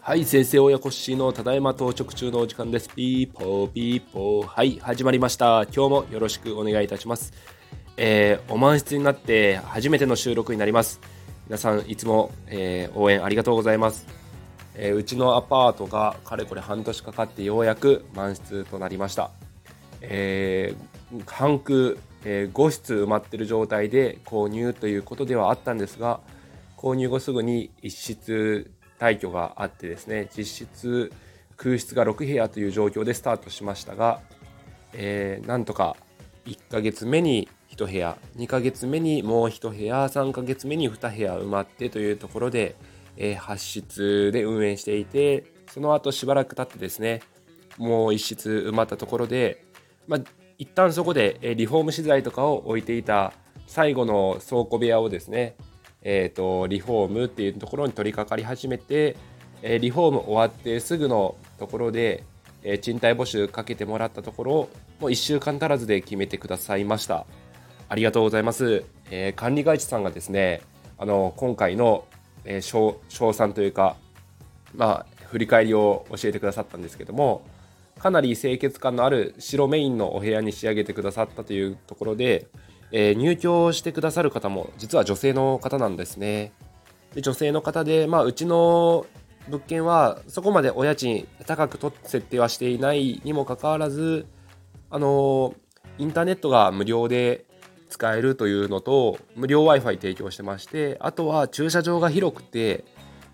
はい先生親子しのただいま到着中のお時間です。ピーポーピーポー。はい始まりました。今日もよろしくお願いいたします。えー、お満室になって初めての収録になります。皆さんいつも、えー、応援ありがとうございます。えー、うちのアパートがかれこれ半年かかってようやく満室となりました、えー、半空、えー、5室埋まってる状態で購入ということではあったんですが購入後すぐに1室退去があってですね実質空室が6部屋という状況でスタートしましたが、えー、なんとか1ヶ月目に1部屋2ヶ月目にもう1部屋3ヶ月目に2部屋埋まってというところでえー、発室で運営していてその後しばらく経ってですねもう一室埋まったところで、まあ、一旦そこでリフォーム資材とかを置いていた最後の倉庫部屋をですね、えーと、リフォームっていうところに取り掛かり始めて、え、リフォーム終わってすぐのところで、え、賃貸募集かけてもらったところもう1週間足らずで決めてくださいました。ありがとうございます、えー、管理会社さんがですねあの今回のえー、賞賛というか、まあ、振り返りを教えてくださったんですけどもかなり清潔感のある白メインのお部屋に仕上げてくださったというところで、えー、入居してくださる方も実は女性の方なんですね。で女性の方で、まあ、うちの物件はそこまでお家賃高くと設定はしていないにもかかわらずあのインターネットが無料で使えるというのと無料 w i f i 提供してましてあとは駐車場が広くて、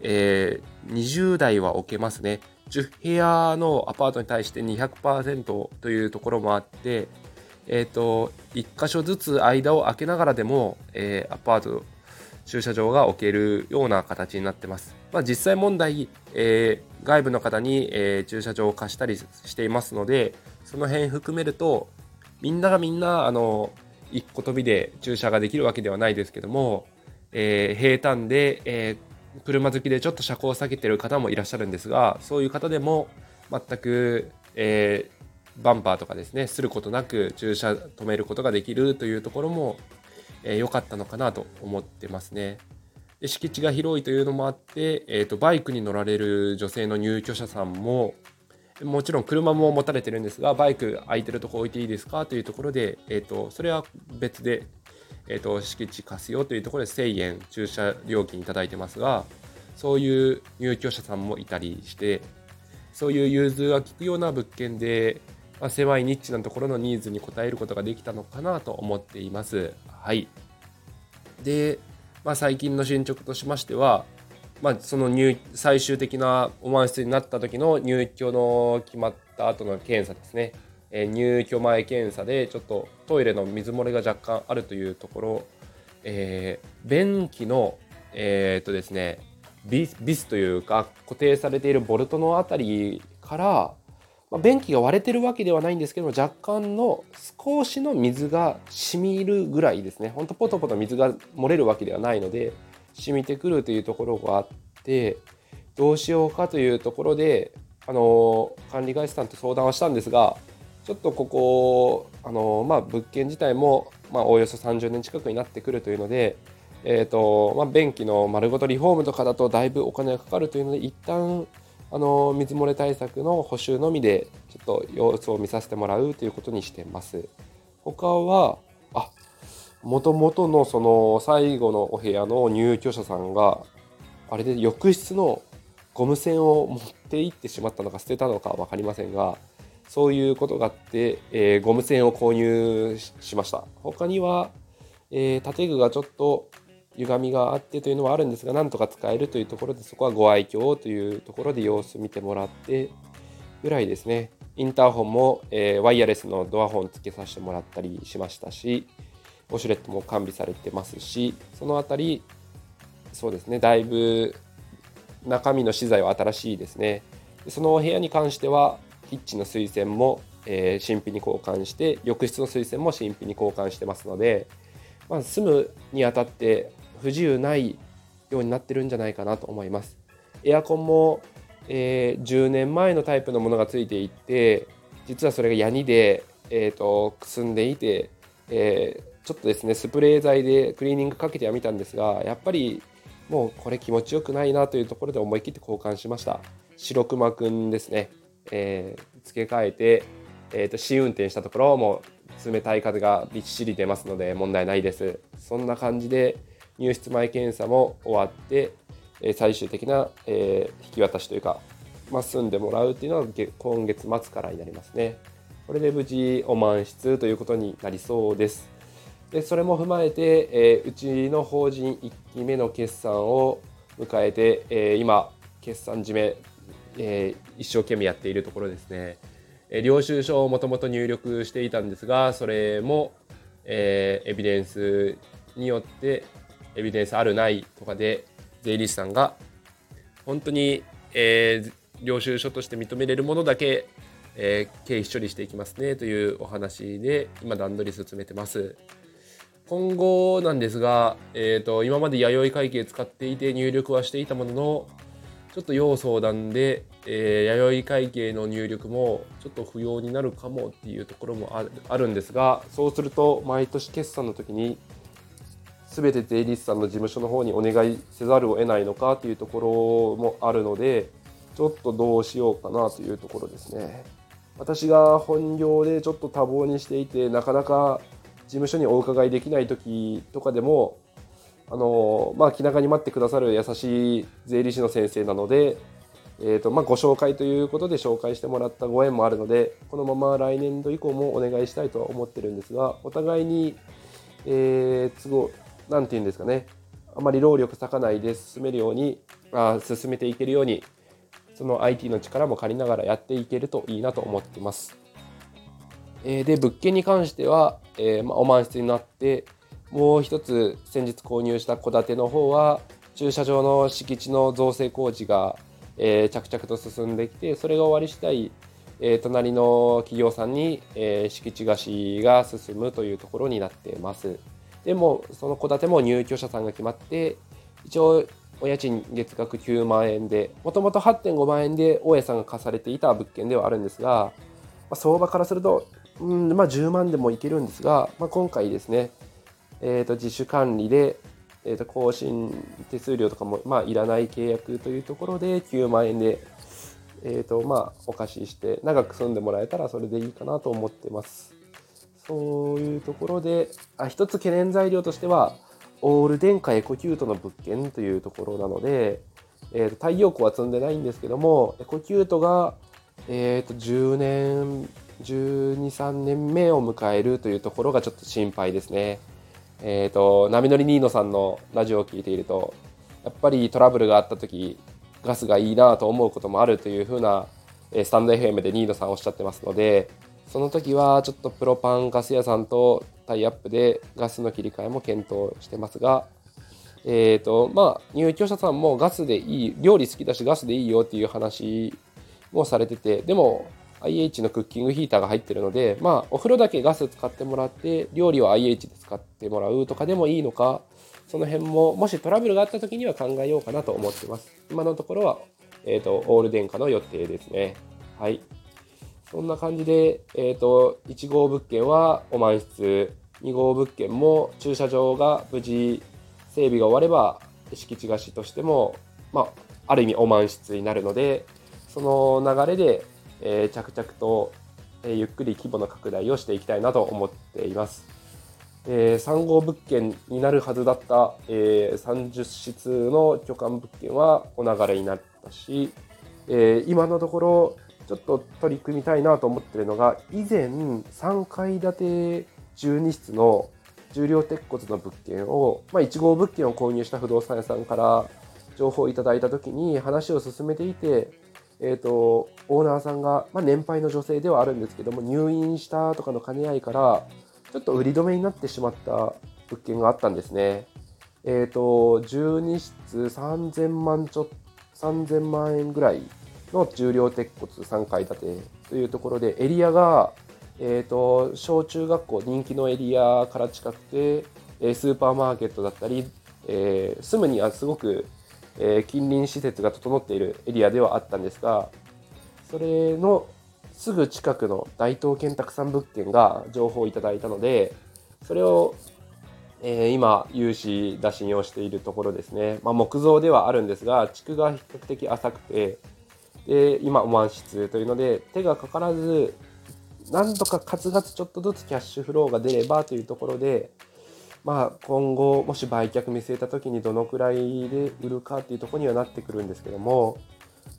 えー、20台は置けますね10部屋のアパートに対して200%というところもあって、えーと、1箇所ずつ間を空けながらでも、えー、アパート駐車場が置けるような形になってます。まあ、実際問題、えー、外部の方に、えー、駐車場を貸したりしていますのでその辺含めるとみんながみんなあの一個飛びで駐車ができるわけではないですけども、えー、平坦で、えー、車好きでちょっと車高を下げてる方もいらっしゃるんですがそういう方でも全く、えー、バンパーとかですねすることなく駐車止めることができるというところも良、えー、かったのかなと思ってますね。で敷地が広いというのもあって、えーとバイクに乗られる女性の入居者さんももちろん車も持たれてるんですが、バイク空いてるとこ置いていいですかというところで、えっ、ー、と、それは別で、えっ、ー、と、敷地貸すよというところで1000円駐車料金いただいてますが、そういう入居者さんもいたりして、そういう融通が利くような物件で、まあ、狭いニッチなところのニーズに応えることができたのかなと思っています。はい。で、まあ、最近の進捗としましては、まあ、その入最終的なお満室になった時の入居の決まった後の検査ですね、え、入居前検査でちょっとトイレの水漏れが若干あるというところ、えー、便器のえー、っとですねビスというか固定されているボルトのあたりから、まあ、便器が割れてるわけではないんですけども若干の少しの水が染みるぐらいですね。ほんとポトポト水が漏れるわけではないので染みてくるというところがあってどうしようかというところであの管理会社さんと相談はしたんですがちょっとここあの、まあ、物件自体も、まあ、およそ30年近くになってくるというので、えーとまあ、便器の丸ごとリフォームとかだとだいぶお金がかかるというので一旦あの水漏れ対策の補修のみでちょっと様子を見させてもらうということにしてます。他はあもともとのその最後のお部屋の入居者さんがあれで浴室のゴム栓を持って行ってしまったのか捨てたのか分かりませんがそういうことがあって、えー、ゴム栓を購入しました。他には、えー、建具がちょっと歪みがあってというのはあるんですがなんとか使えるというところでそこはご愛嬌というところで様子見てもらってぐらいですね。インターホンも、えー、ワイヤレスのドアホンつけさせてもらったりしましたしウォシュレットも完備されてますしその辺りそうですねだいぶ中身の資材は新しいですね。そのお部屋に関してはキッチの水栓も、えー、新品に交換して浴室の水栓も新品に交換してますので、まあ、住むにあたって不自由ないようになってるんじゃないかなと思います。エアコンも、えー、10年前のタイプのものがついていて実はそれがヤニで、えーと、くすんでいて、えーちょっとですねスプレー剤でクリーニングかけてはみたんですがやっぱりもうこれ気持ちよくないなというところで思い切って交換しました。白熊くんですね、えー、付け替えて、えーと、試運転したところも冷たい風がびっしり出ますので問題ないです。そんな感じで入室前検査も終わってえ最終的な、えー、引き渡しというか、まあ、住んでもらうっていうのは今月末からになりますね。これで無事お満室ということになりそうです。でそれも踏まえて、えー、うちの法人1期目の決算を迎えて、えー、今決算締め、えー、一生懸命やっているところですね、え領収書をもともと入力していたんですがそれも、えエビデンスによってエビデンスあるないとかで税理士さんが本当に、え領収書として認めれるものだけえー、経費処理していきますねというお話で今段取り進めてます。今後なんですが、えーと、今まで弥生会計使っていて入力はしていたもののちょっと要相談で、えー、弥生会計の入力もちょっと不要になるかもっていうところもあるんですがそうすると毎年決算の時に全て税理士さんの事務所の方にお願いせざるを得ないのかというところもあるのでちょっとどうしようかなというところですね。私が本業でちょっと多忙にしていてなかなか事務所にお伺いできない時とかでもあのまあ気長に待ってくださる優しい税理士の先生なので、えーとまあ、ご紹介ということで紹介してもらったご縁もあるのでこのまま来年度以降もお願いしたいとは思ってるんですがお互いに、えー、都合何て言うんですかねあまり労力割かないで進めるようにあ進めていけるようにその IT の力も借りながらやっていけるといいなと思ってます。えー、で物件に関しては、えー、まあ、お満室になってもう一つ先日購入した戸建ての方は駐車場の敷地の造成工事が、えー、着々と進んできてそれが終わり次第、え隣の企業さんに、え敷地貸しが進むというところになってます。でもその戸建ても入居者さんが決まって一応お家賃月額9万円で、もともと8.5万円で大家さんが貸されていた物件ではあるんですが、まあ、相場からすると、うんまあ、10万でもいけるんですが、まあ、今回ですね、えー、と自主管理で、えー、と更新手数料とかも、まあ、いらない契約というところで9万円で、えーとまあ、お貸しして長く住んでもらえたらそれでいいかなと思ってます。そういうところで、あ一つ懸念材料としては、オール電化エコキュートの物件というところなので、えー、と太陽光は積んでないんですけども、エコキュートが、えー、と10年、12、3年目を迎えるというところがちょっと心配ですね。えっ、ー、と、波乗りニーノさんのラジオを聴いていると、やっぱりトラブルがあった時、ガスがいいなと思うこともあるというふうな、えスタンド FM でニーノさんおっしゃってますので、その時はちょっとプロパンガス屋さんとタイアップでガスの切り替えも検討してますが、えーとまあ、入居者さんもガスでいい料理好きだしガスでいいよっていう話もされててでも IH のクッキングヒーターが入ってるので、まあ、お風呂だけガス使ってもらって料理を IH で使ってもらうとかでもいいのかその辺ももしトラブルがあった時には考えようかなと思ってます。今のところは、えーと、オール電化の予定ですね。はい。そんな感じで、えっ、ー、と、1号物件はお満室、2号物件も駐車場が無事整備が終われば、敷地貸しとしても、まあ、ある意味お満室になるので、その流れで、えー、着々と、えー、ゆっくり規模の拡大をしていきたいなと思っています。えー、3号物件になるはずだった、えー、30室の巨漢物件はお流れになったし、えー、今のところちょっと取り組みたいなと思ってるのが以前3階建て12室の重量鉄骨の物件を、まあ、1号物件を購入した不動産屋さんから情報をいただいた時に話を進めていて、えーと、オーナーさんが、まあ、年配の女性ではあるんですけども入院したとかの兼ね合いからちょっと売り止めになってしまった物件があったんですね。えーと、12室3000万ちょ3000万円ぐらいの重量鉄骨3階建てというところでエリアが、えーと、小中学校人気のエリアから近くてスーパーマーケットだったり、えー、住むにはすごく、えー、近隣施設が整っているエリアではあったんですがそれのすぐ近くの大東建託さん物件が情報をいただいたのでそれをえー、今、融資打診をしているところですね。まあ、木造ではあるんですが、築が比較的浅くて、で、今、満室というので、手がかからず、なんとかカツガツちょっとずつキャッシュフローが出ればというところで、まあ、今後、もし売却見据えた時にどのくらいで売るかっていうとこにはなってくるんですけども、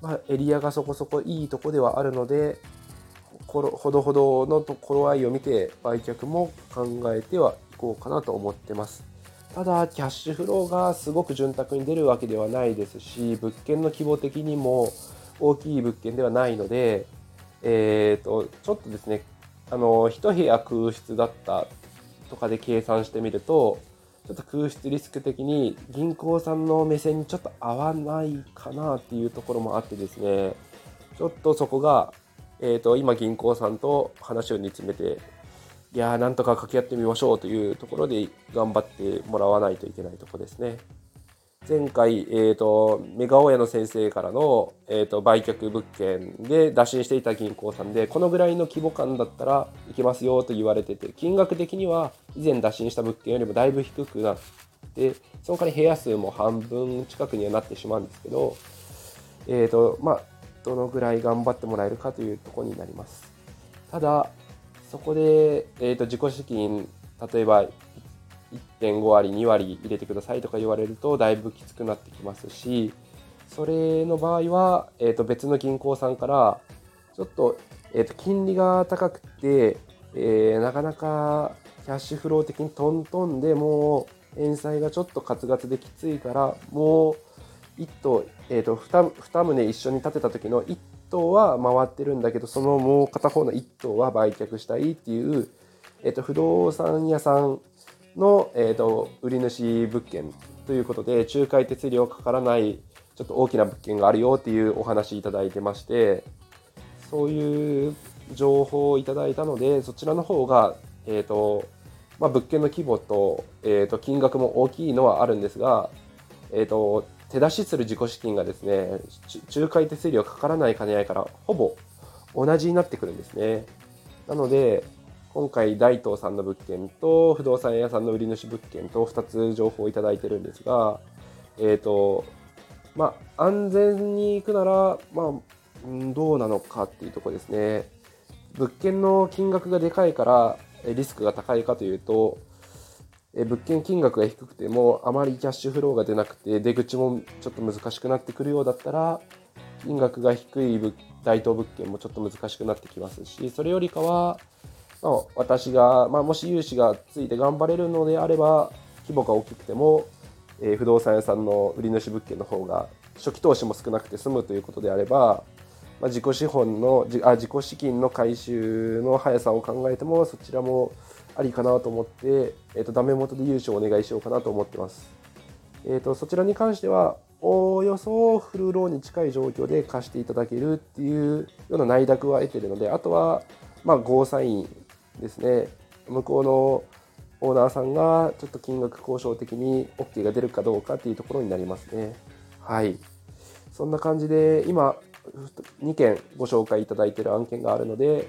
まあ、エリアがそこそこいいとこではあるので、ほどほどのところ合いを見て売却も考えてはいこうかなと思ってます。ただ、キャッシュフローがすごく潤沢に出るわけではないですし、物件の規模的にも大きい物件ではないので、えーと、ちょっとですね、あの、一部屋空室だったとかで計算してみると、ちょっと空室リスク的に銀行さんの目線にちょっと合わないかなっていうところもあってですね、ちょっとそこが、えーと、今銀行さんと話を煮詰めて、いやーなんとか掛け合ってみましょうというところで頑張ってもらわないといけないとこですね。前回、えーと、メガ大家の先生からの、えーと、売却物件で打診していた銀行さんでこのぐらいの規模感だったらいけますよと言われてて金額的には以前打診した物件よりもだいぶ低くなってその代わり部屋数も半分近くにはなってしまうんですけど、えーとまあ、どのぐらい頑張ってもらえるかというところになります。ただそこで、えーと自己資金例えば1.5割2割入れてくださいとか言われるとだいぶきつくなってきますしそれの場合は、えー、と別の銀行さんからちょっと,、えー、と金利が高くて、えー、なかなかキャッシュフロー的にトントンでもう返済がちょっとカツガツできついからもう1棟、えー、と 2, 2棟一緒に建てた時の1棟は回ってるんだけどそのもう片方の1棟は売却したいっていう、えー、と不動産屋さんの、えーと、売り主物件ということで仲介手数料かからないちょっと大きな物件があるよっていうお話いただいてましてそういう情報をいただいたのでそちらの方が、えーとまあ、物件の規模と,、えーと、金額も大きいのはあるんですが、えーと、手出しする自己資金がですね仲介手数料かからない兼ね合いからほぼ同じになってくるんですね。なので、今回大東さんの物件と不動産屋さんの売り主物件と2つ情報をいただいてるんですが、えっ、ー、と、まあ、安全に行くなら、まあ、どうなのかっていうところですね。物件の金額がでかいからリスクが高いかというと、物件金額が低くてもあまりキャッシュフローが出なくて出口もちょっと難しくなってくるようだったら金額が低い大東物件もちょっと難しくなってきますしそれよりかはまあ、私が、まあ、もし融資がついて頑張れるのであれば規模が大きくても、えー、不動産屋さんの売り主物件の方が初期投資も少なくて済むということであれば、まあ、自己資本のあ自己資金の回収の速さを考えてもそちらもありかなと思って、えーと、ダメ元で融資をお願いしようかなと思ってます。えーと、そちらに関してはおおよそフルローンに近い状況で貸していただけるっていうような内諾は得てるのであとはまあゴーサインですね。向こうのオーナーさんがちょっと金額交渉的に OK が出るかどうかっていうところになりますね。はい。そんな感じで今2件ご紹介いただいている案件があるので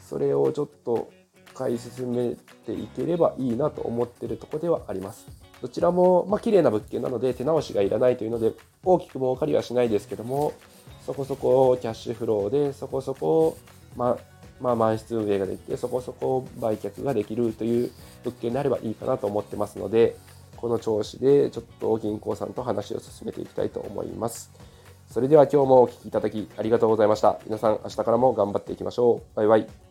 それをちょっと買い進めていければいいなと思ってるとこではあります。どちらもまあ綺麗な物件なので手直しがいらないというので大きく儲かりはしないですけどもそこそこキャッシュフローでそこそこまあまあ、満室運営ができて、そこそこ売却ができるという物件であればいいかなと思ってますので、この調子でちょっと銀行さんと話を進めていきたいと思います。それでは今日もお聴きいただきありがとうございました。皆さん明日からも頑張っていきましょう。バイバイ。